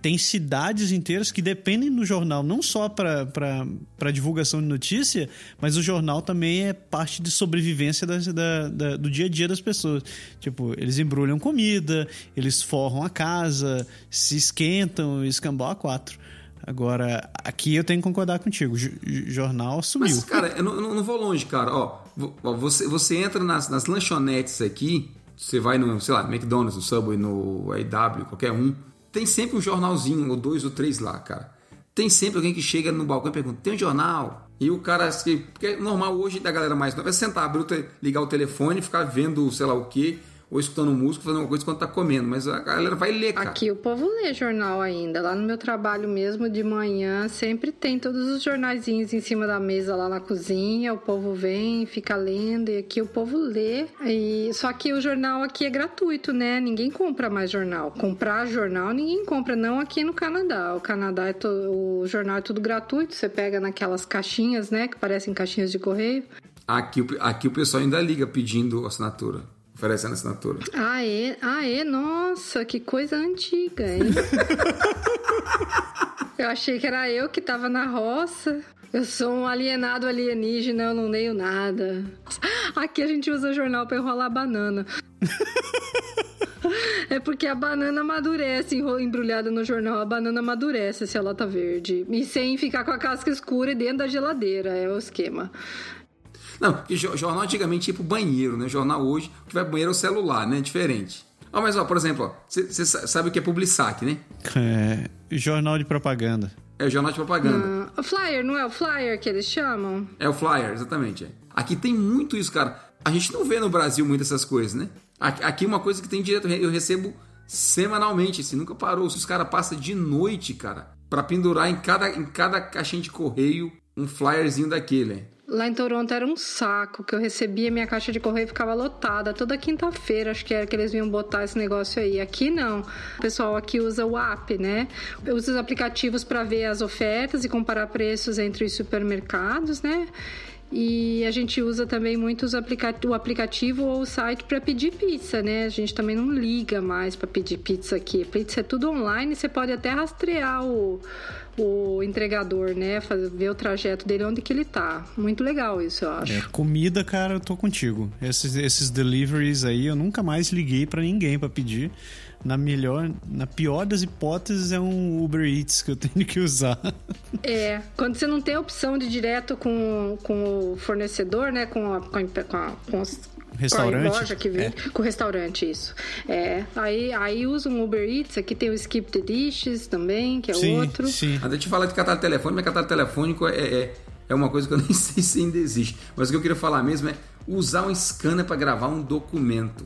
tem cidades inteiras que dependem do jornal, não só para divulgação de notícia, mas o jornal também é parte de sobrevivência da, da, da, do dia a dia das pessoas. Tipo, eles embrulham comida, eles forram a casa, se esquentam, escambau a quatro. Agora, aqui eu tenho que concordar contigo. O jornal sumiu. Mas, cara, eu não, eu não vou longe, cara. Ó, você, você entra nas, nas lanchonetes aqui, você vai no, sei lá, McDonald's, no Subway, no AW, qualquer um, tem sempre um jornalzinho, ou dois ou três lá, cara. Tem sempre alguém que chega no balcão e pergunta: tem um jornal? E o cara, porque é normal hoje da galera mais nova é sentar, abrir, ligar o telefone, ficar vendo sei lá o que, ou escutando música, fazendo uma coisa enquanto tá comendo, mas a galera vai ler, cara. Aqui o povo lê jornal ainda. Lá no meu trabalho mesmo, de manhã, sempre tem todos os jornaizinhos em cima da mesa lá na cozinha. O povo vem, fica lendo, e aqui o povo lê. E... Só que o jornal aqui é gratuito, né? Ninguém compra mais jornal. Comprar jornal, ninguém compra, não aqui no Canadá. O Canadá, é to... o jornal é tudo gratuito. Você pega naquelas caixinhas, né? Que parecem caixinhas de correio. Aqui, aqui o pessoal ainda liga pedindo assinatura oferecendo assinatura. Ah, é? Ah, é? Nossa, que coisa antiga, hein? <laughs> eu achei que era eu que tava na roça. Eu sou um alienado alienígena, eu não leio nada. Aqui a gente usa jornal para enrolar banana. É porque a banana amadurece embrulhada no jornal. A banana amadurece se ela tá verde. E sem ficar com a casca escura e dentro da geladeira. É o esquema. Não, porque jornal antigamente ia pro banheiro, né? Jornal hoje, o que vai pro banheiro é o celular, né? Diferente. Ó, mas ó, por exemplo, você sabe o que é Publisac, né? É, jornal de propaganda. É o jornal de propaganda. Ah, o flyer, não é o flyer que eles chamam? É o flyer, exatamente. É. Aqui tem muito isso, cara. A gente não vê no Brasil muito essas coisas, né? Aqui uma coisa que tem direto, eu recebo semanalmente, assim, nunca parou. Os caras passam de noite, cara, para pendurar em cada, em cada caixinha de correio um flyerzinho daquele. Lá em Toronto era um saco, que eu recebia minha caixa de correio ficava lotada toda quinta-feira, acho que era que eles vinham botar esse negócio aí. Aqui não. O pessoal aqui usa o app, né? Usa os aplicativos para ver as ofertas e comparar preços entre os supermercados, né? E a gente usa também muito aplica o aplicativo ou o site para pedir pizza, né? A gente também não liga mais para pedir pizza aqui. Pizza é tudo online, você pode até rastrear o, o entregador, né? Fazer, ver o trajeto dele, onde que ele tá. Muito legal isso, eu acho. É, comida, cara, eu tô contigo. Esses, esses deliveries aí, eu nunca mais liguei para ninguém para pedir. Na melhor, na pior das hipóteses, é um Uber Eats que eu <laughs> tenho que usar. É, quando você não tem a opção de ir direto com, com o fornecedor, né? Com a, com a, com a, com os Restaurante? Com a loja que vem, É. com o restaurante, isso. É, aí, aí usa um Uber Eats, aqui tem o Skip the Dishes também, que é sim, outro. sim. Deixa eu falar de catálogo telefônico, mas catálogo telefônico é, é, é uma coisa que eu <laughs> nem sei se ainda existe. Mas o que eu queria falar mesmo é usar um scanner para gravar um documento.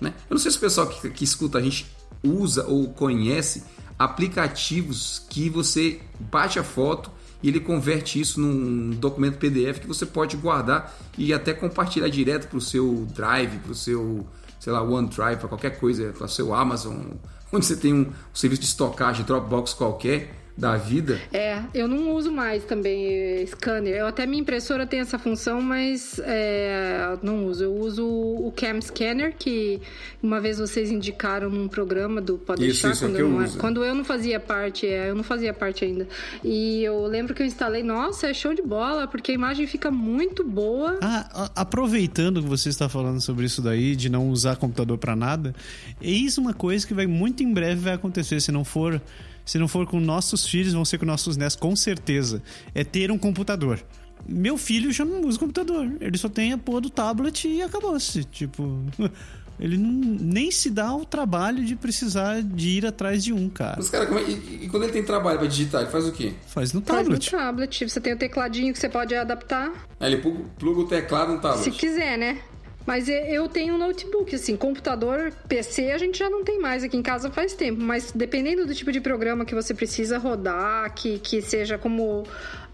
Né? Eu não sei se o pessoal que, que escuta a gente usa ou conhece aplicativos que você bate a foto e ele converte isso num documento PDF que você pode guardar e até compartilhar direto para o seu Drive, para o seu, sei lá, OneDrive, para qualquer coisa, para o seu Amazon, <laughs> onde você tem um serviço de estocagem, Dropbox qualquer da vida. É, eu não uso mais também eh, scanner. Eu até minha impressora tem essa função, mas é, não uso. Eu uso o Cam Scanner, que uma vez vocês indicaram num programa do Pode Isso, Deixar, isso é quando, que eu eu não, uso. quando eu não fazia parte, é, eu não fazia parte ainda. E eu lembro que eu instalei, nossa, é show de bola, porque a imagem fica muito boa. Ah, aproveitando que você está falando sobre isso daí, de não usar computador para nada, eis uma coisa que vai muito em breve vai acontecer, se não for, se não for com nossos filhos, vão ser com nossos netos, com certeza, é ter um computador. Meu filho já não usa computador, ele só tem a porra do tablet e acabou-se, tipo, <laughs> ele não, nem se dá o trabalho de precisar de ir atrás de um, cara. Mas, cara, como é- e, e quando ele tem trabalho para digitar, ele faz o quê? Faz no Faz no tablet. tablet. Você tem o tecladinho que você pode adaptar. Aí ele pluga, pluga o teclado no tablet. Se quiser, né? Mas eu tenho um notebook, assim, computador, PC a gente já não tem mais aqui em casa faz tempo, mas dependendo do tipo de programa que você precisa rodar, que, que seja como.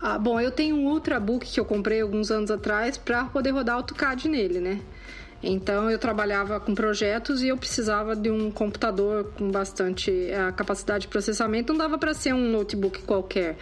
ah, bom, eu tenho um Ultrabook que eu comprei alguns anos atrás para poder rodar AutoCAD nele, né? Então eu trabalhava com projetos e eu precisava de um computador com bastante eh, capacidade de processamento. Não dava para ser um notebook qualquer.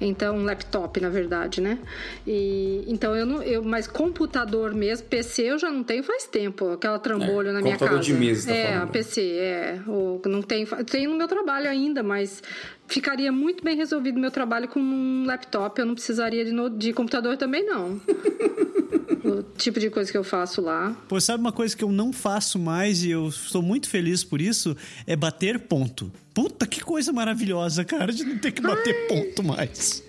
Então um laptop, na verdade, né? E então eu não, eu, mas computador mesmo, PC eu já não tenho faz tempo. Aquela trambolho É, na minha computador casa. de mesa, tá é, falando. a PC é. Não tem, tenho no meu trabalho ainda, mas ficaria muito bem resolvido o meu trabalho com um laptop. Eu não precisaria de, no- de computador também não. <laughs> o tipo de coisa que eu faço lá. Pô, sabe uma coisa que eu não faço mais e eu estou muito feliz por isso? É bater ponto. Puta, que coisa maravilhosa, cara, de não ter que bater ponto mais.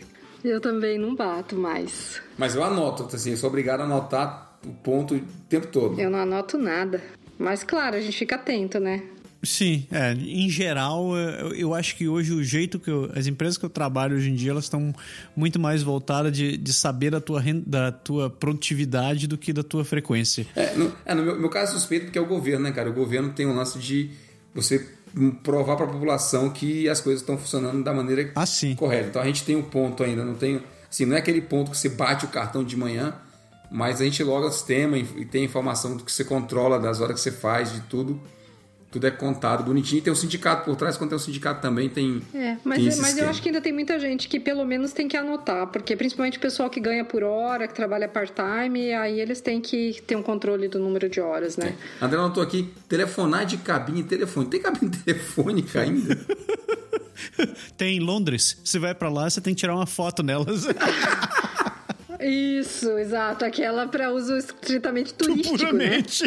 Eu também não bato mais. Mas eu anoto, assim, eu sou obrigado a anotar o ponto o tempo todo. Eu não anoto nada. Mas claro, a gente fica atento, né? Sim, é, em geral, eu, eu acho que hoje o jeito que eu, as empresas que eu trabalho hoje em dia, elas estão muito mais voltadas de, de saber da tua, ren- da tua produtividade do que da tua frequência. É, no, é, no meu, meu caso é suspeito porque é o governo, né, cara? O governo tem um lance de você provar para a população que as coisas estão funcionando da maneira Ah, correta. Então a gente tem um ponto ainda, não tem. Assim, não é aquele ponto que você bate o cartão de manhã, mas a gente loga o sistema e e tem informação do que você controla, das horas que você faz, de tudo. Tudo é contado bonitinho. Tem um sindicato por trás, quando tem um sindicato também tem. É, tem mas, esse mas eu acho que ainda tem muita gente que pelo menos tem que anotar, porque principalmente o pessoal que ganha por hora, que trabalha part-time, aí eles têm que ter um controle do número de horas, né? André anotou aqui, telefonar de cabine telefone. Tem cabine <laughs> telefônica ainda? Tem em Londres, você vai pra lá, você tem que tirar uma foto nelas. <laughs> Isso, exato. Aquela para uso estritamente turístico, né? Puramente.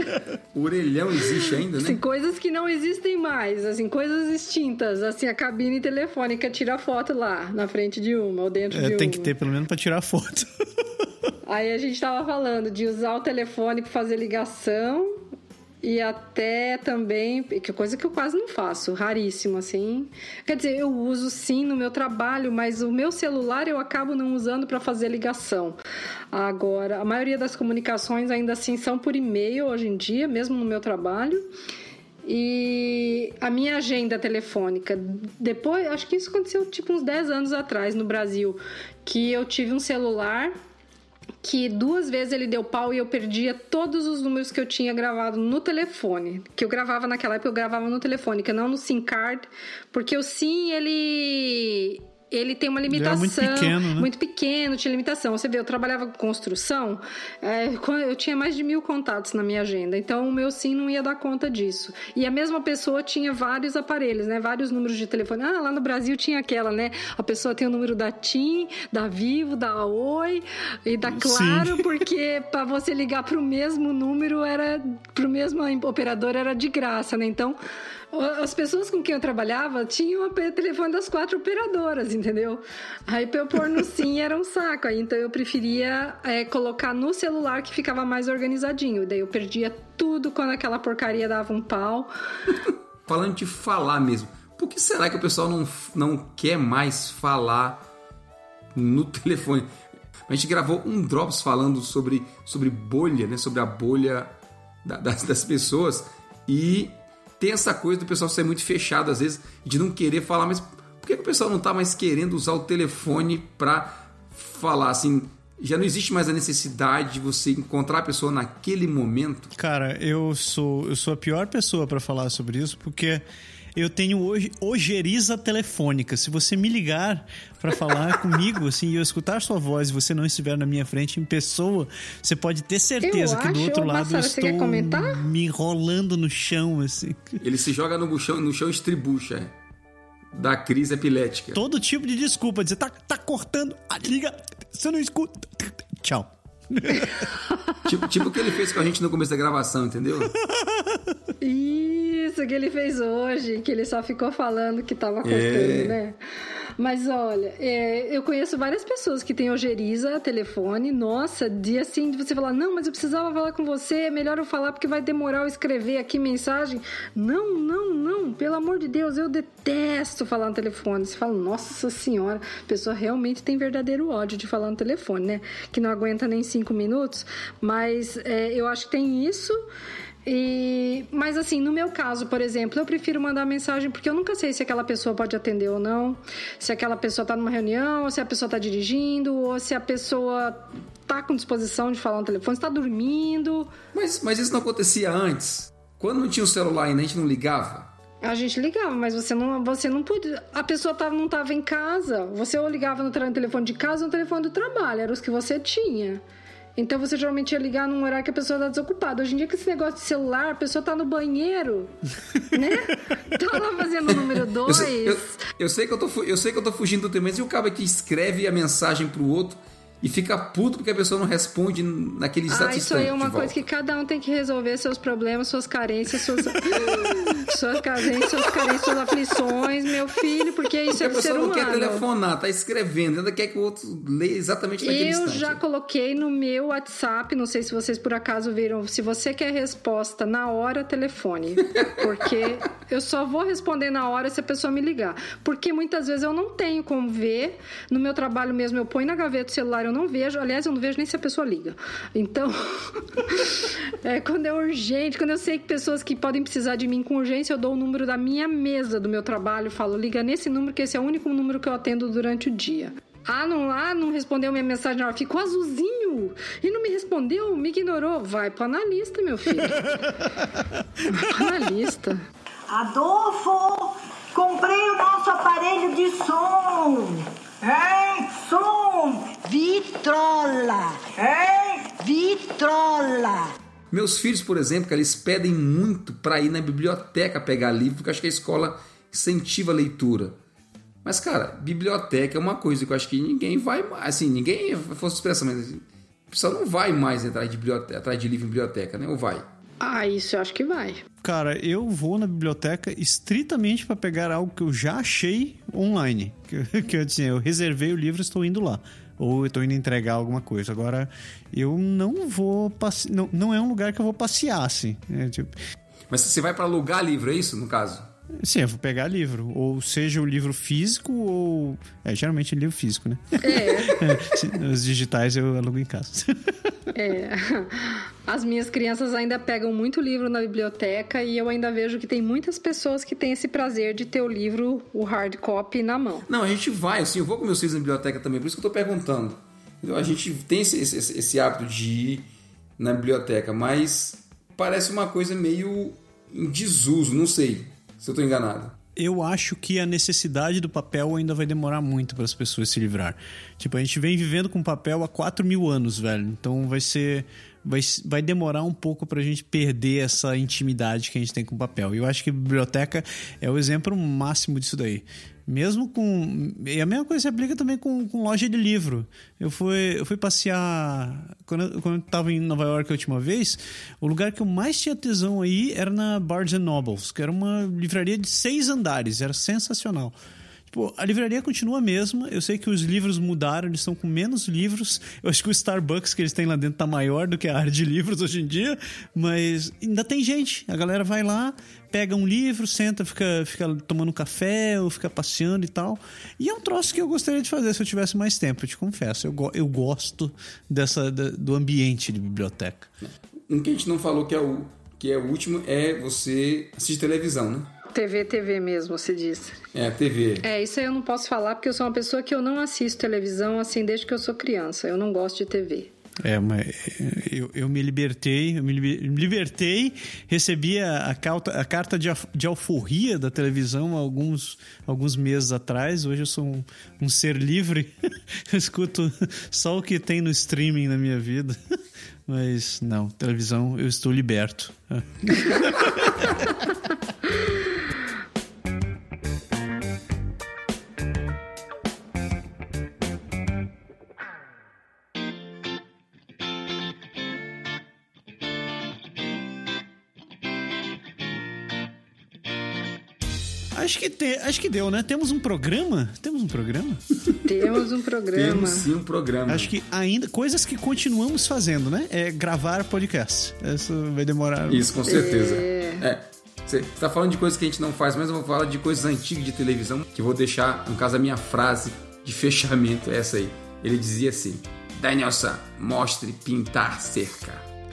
O orelhão existe ainda, Assim, né? coisas que não existem mais, assim, coisas extintas, assim, a cabine telefônica tira foto lá, na frente de uma ou dentro de É, uma. tem que ter pelo menos pra tirar foto. Aí a gente tava falando de usar o telefone para fazer ligação e até também, que é coisa que eu quase não faço, raríssimo assim. Quer dizer, eu uso sim no meu trabalho, mas o meu celular eu acabo não usando para fazer ligação. Agora, a maioria das comunicações ainda assim são por e-mail hoje em dia, mesmo no meu trabalho. E a minha agenda telefônica, depois, acho que isso aconteceu tipo uns 10 anos atrás no Brasil, que eu tive um celular que duas vezes ele deu pau e eu perdia todos os números que eu tinha gravado no telefone. Que eu gravava naquela época, eu gravava no telefone, que não no SIM card, porque o SIM ele ele tem uma limitação. muito pequeno, né? Muito pequeno, tinha limitação. Você vê, eu trabalhava com construção, é, eu tinha mais de mil contatos na minha agenda, então o meu sim não ia dar conta disso. E a mesma pessoa tinha vários aparelhos, né? Vários números de telefone. Ah, lá no Brasil tinha aquela, né? A pessoa tem o número da TIM, da Vivo, da Oi e da Claro, sim. porque <laughs> para você ligar para o mesmo número era para o mesmo operador era de graça, né? Então as pessoas com quem eu trabalhava tinham o telefone das quatro operadoras, entendeu? Aí pra eu pôr no <laughs> sim era um saco. Aí, então eu preferia é, colocar no celular que ficava mais organizadinho. Daí eu perdia tudo quando aquela porcaria dava um pau. <laughs> Falando de falar mesmo, por que será que o pessoal não, não quer mais falar no telefone? A gente gravou um Drops falando sobre, sobre bolha, né? Sobre a bolha da, das, das pessoas. E tem essa coisa do pessoal ser muito fechado às vezes, de não querer falar, mas por que, que o pessoal não está mais querendo usar o telefone para falar assim? Já não existe mais a necessidade de você encontrar a pessoa naquele momento? Cara, eu sou, eu sou a pior pessoa para falar sobre isso, porque eu tenho hoje ojeriza telefônica. Se você me ligar para falar <laughs> comigo, assim, e eu escutar sua voz e você não estiver na minha frente em pessoa, você pode ter certeza eu que do outro lado eu estou me enrolando no chão, assim. Ele se joga no chão, no chão estribucha. É. Da crise epilética. Todo tipo de desculpa. Dizer, tá, tá cortando, ah, liga, você não escuta. Tchau. <laughs> tipo, tipo o que ele fez com a gente no começo da gravação, entendeu? Isso que ele fez hoje, que ele só ficou falando que tava cortando, é. né? Mas olha, é, eu conheço várias pessoas que têm ojeriza, telefone. Nossa, dia assim de você falar, não, mas eu precisava falar com você, é melhor eu falar porque vai demorar eu escrever aqui mensagem. Não, não, não, pelo amor de Deus, eu detesto falar no telefone. Você fala, nossa senhora, a pessoa realmente tem verdadeiro ódio de falar no telefone, né? Que não aguenta nem cinco minutos. Mas é, eu acho que tem isso. E, mas assim, no meu caso, por exemplo, eu prefiro mandar mensagem porque eu nunca sei se aquela pessoa pode atender ou não, se aquela pessoa está numa reunião, ou se a pessoa está dirigindo, ou se a pessoa está com disposição de falar no telefone, está dormindo. Mas, mas isso não acontecia antes? Quando não tinha o celular ainda, a gente não ligava? A gente ligava, mas você não, você não podia. A pessoa tava, não estava em casa. Você ou ligava no telefone de casa ou no telefone do trabalho, eram os que você tinha. Então você geralmente ia ligar num horário que a pessoa tá desocupada. Hoje em dia, com esse negócio de celular, a pessoa tá no banheiro, <laughs> né? Tá lá fazendo o número 2. Eu, eu, eu, sei que eu, tô, eu sei que eu tô fugindo do tema, mas e o cara que escreve a mensagem pro outro e fica puto porque a pessoa não responde naquele exato ah, isso aí é uma coisa que cada um tem que resolver seus problemas, suas carências, suas, <laughs> suas carências, suas carências, suas aflições, meu filho, porque isso porque é do ser humano. A pessoa não quer telefonar, tá escrevendo, ainda quer que o outro leia exatamente naquele Eu instante. já coloquei no meu WhatsApp, não sei se vocês por acaso viram, se você quer resposta na hora, telefone. Porque eu só vou responder na hora se a pessoa me ligar. Porque muitas vezes eu não tenho como ver, no meu trabalho mesmo eu ponho na gaveta o celular, eu eu não vejo, aliás, eu não vejo nem se a pessoa liga. Então, <laughs> é, quando é urgente, quando eu sei que pessoas que podem precisar de mim com urgência, eu dou o número da minha mesa do meu trabalho, falo, liga nesse número, que esse é o único número que eu atendo durante o dia. Ah, não, ah, não respondeu minha mensagem na hora. Ficou azulzinho. E não me respondeu, me ignorou. Vai pro analista, meu filho. Vai pro analista. Adolfo, comprei o nosso aparelho de som. Hein? Som! Vitrola! Hein? Vitrola! Meus filhos, por exemplo, eles pedem muito para ir na biblioteca pegar livro, porque eu acho que a escola incentiva a leitura. Mas, cara, biblioteca é uma coisa que eu acho que ninguém vai mais. Assim, ninguém fosse expressão, mas assim, o pessoal não vai mais atrás de, biblioteca, atrás de livro em biblioteca, né? Ou vai? Ah, isso eu acho que vai. Cara, eu vou na biblioteca estritamente para pegar algo que eu já achei online. Que, <laughs> que eu, assim, eu reservei o livro e estou indo lá. Ou eu estou indo entregar alguma coisa. Agora, eu não vou passear. Não, não é um lugar que eu vou passear, assim. É, tipo... Mas você vai para alugar livro, é isso, no caso? Sim, eu vou pegar livro. Ou seja, o livro físico ou. É, geralmente é livro físico, né? É. <laughs> os digitais eu alugo em casa. É. As minhas crianças ainda pegam muito livro na biblioteca e eu ainda vejo que tem muitas pessoas que têm esse prazer de ter o livro, o hard copy, na mão. Não, a gente vai, assim, eu vou com meus filhos na biblioteca também, por isso que eu tô perguntando. A gente tem esse, esse, esse hábito de ir na biblioteca, mas parece uma coisa meio em desuso, não sei se eu tô enganado. eu acho que a necessidade do papel ainda vai demorar muito para as pessoas se livrar. Tipo, a gente vem vivendo com papel há 4 mil anos, velho. Então vai ser. Vai, vai demorar um pouco pra gente perder essa intimidade que a gente tem com o papel. E eu acho que a biblioteca é o exemplo máximo disso daí. Mesmo com. E a mesma coisa se aplica também com, com loja de livro. Eu fui, eu fui passear. Quando eu, quando eu tava em Nova York a última vez, o lugar que eu mais tinha tesão aí era na Barnes Nobles, que era uma livraria de seis andares. Era sensacional. Tipo, a livraria continua a mesma. Eu sei que os livros mudaram, eles estão com menos livros. Eu acho que o Starbucks que eles têm lá dentro tá maior do que a área de livros hoje em dia. Mas ainda tem gente. A galera vai lá, pega um livro, senta, fica, fica tomando café ou fica passeando e tal. E é um troço que eu gostaria de fazer se eu tivesse mais tempo, eu te confesso. Eu, eu gosto dessa, da, do ambiente de biblioteca. Um que a gente não falou que é o, que é o último é você assistir televisão, né? TV, TV mesmo, se diz. É, TV. É, isso aí eu não posso falar porque eu sou uma pessoa que eu não assisto televisão assim desde que eu sou criança. Eu não gosto de TV. É, mas eu, eu me libertei, eu me libertei, recebi a, a, carta, a carta de, de alforria da televisão alguns, alguns meses atrás. Hoje eu sou um, um ser livre, <laughs> eu escuto só o que tem no streaming na minha vida. <laughs> Mas não, televisão eu estou liberto. <laughs> Acho que, te, acho que deu, né? Temos um programa? Temos um programa? <laughs> Temos um programa. Temos sim um programa. Acho que ainda. Coisas que continuamos fazendo, né? É gravar podcast. Isso vai demorar. Isso, com certeza. É. é. Você está falando de coisas que a gente não faz, mas eu vou falar de coisas antigas de televisão, que vou deixar, no caso, a minha frase de fechamento é essa aí. Ele dizia assim: Danielson, mostre pintar cerca.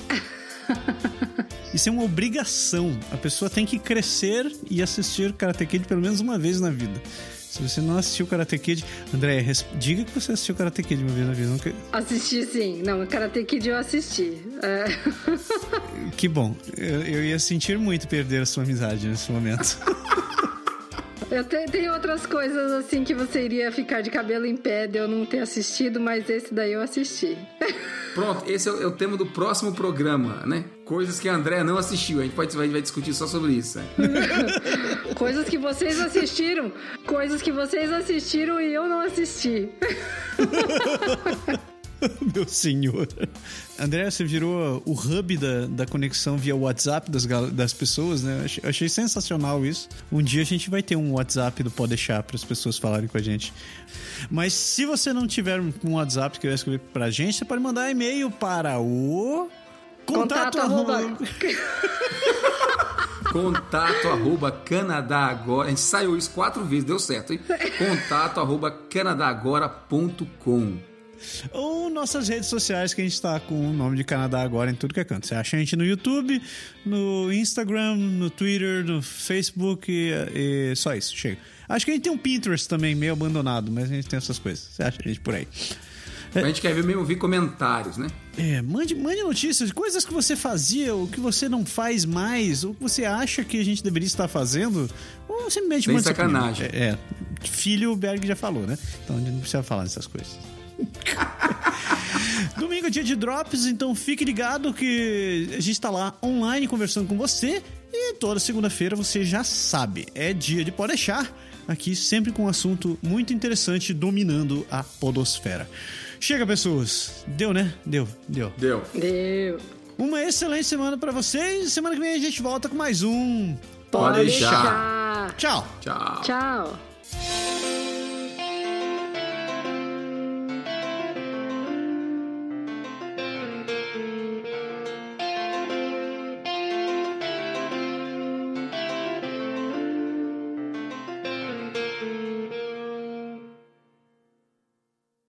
<laughs> Isso é uma obrigação. A pessoa tem que crescer e assistir Karate Kid pelo menos uma vez na vida. Se você não assistiu Karate Kid, André, diga que você assistiu Karate Kid uma vez na vida. Nunca... Assisti sim. Não, Karate Kid eu assisti. É. <laughs> Que bom. Eu, eu ia sentir muito perder a sua amizade nesse momento. <laughs> Eu tenho, tenho outras coisas assim que você iria ficar de cabelo em pé de eu não ter assistido, mas esse daí eu assisti. <laughs> Pronto, esse é o, é o tema do próximo programa, né? Coisas que a André não assistiu. A gente pode, vai, vai discutir só sobre isso. <laughs> coisas que vocês assistiram. Coisas que vocês assistiram e eu não assisti. <laughs> <laughs> Meu senhor. André, você virou o hub da, da conexão via WhatsApp das, das pessoas, né? Achei, achei sensacional isso. Um dia a gente vai ter um WhatsApp do Pode deixar para as pessoas falarem com a gente. Mas se você não tiver um WhatsApp que vai escrever pra gente, você pode mandar e-mail para o. Contato, contato arroba. <laughs> contato arroba Canadá Agora. A gente saiu isso quatro vezes, deu certo, hein? <laughs> Contato arroba canadagora.com. Ou nossas redes sociais, que a gente tá com o nome de Canadá agora em tudo que é canto. Você acha a gente no YouTube, no Instagram, no Twitter, no Facebook e, e só isso, chega. Acho que a gente tem um Pinterest também, meio abandonado, mas a gente tem essas coisas. Você acha a gente por aí. A gente quer ver mesmo ouvir comentários, né? É, mande, mande notícias, coisas que você fazia, ou que você não faz mais, ou que você acha que a gente deveria estar fazendo, ou simplesmente Sem sacanagem. É, é, filho, o Berg já falou, né? Então a gente não precisa falar dessas coisas. <laughs> Domingo é dia de drops, então fique ligado que a gente tá lá online conversando com você. E toda segunda-feira você já sabe, é dia de pode deixar. Aqui sempre com um assunto muito interessante dominando a podosfera. Chega, pessoas. Deu, né? Deu, deu. Deu. Deu. Uma excelente semana para vocês. Semana que vem a gente volta com mais um Pode, deixar. Tchau. Tchau. Tchau.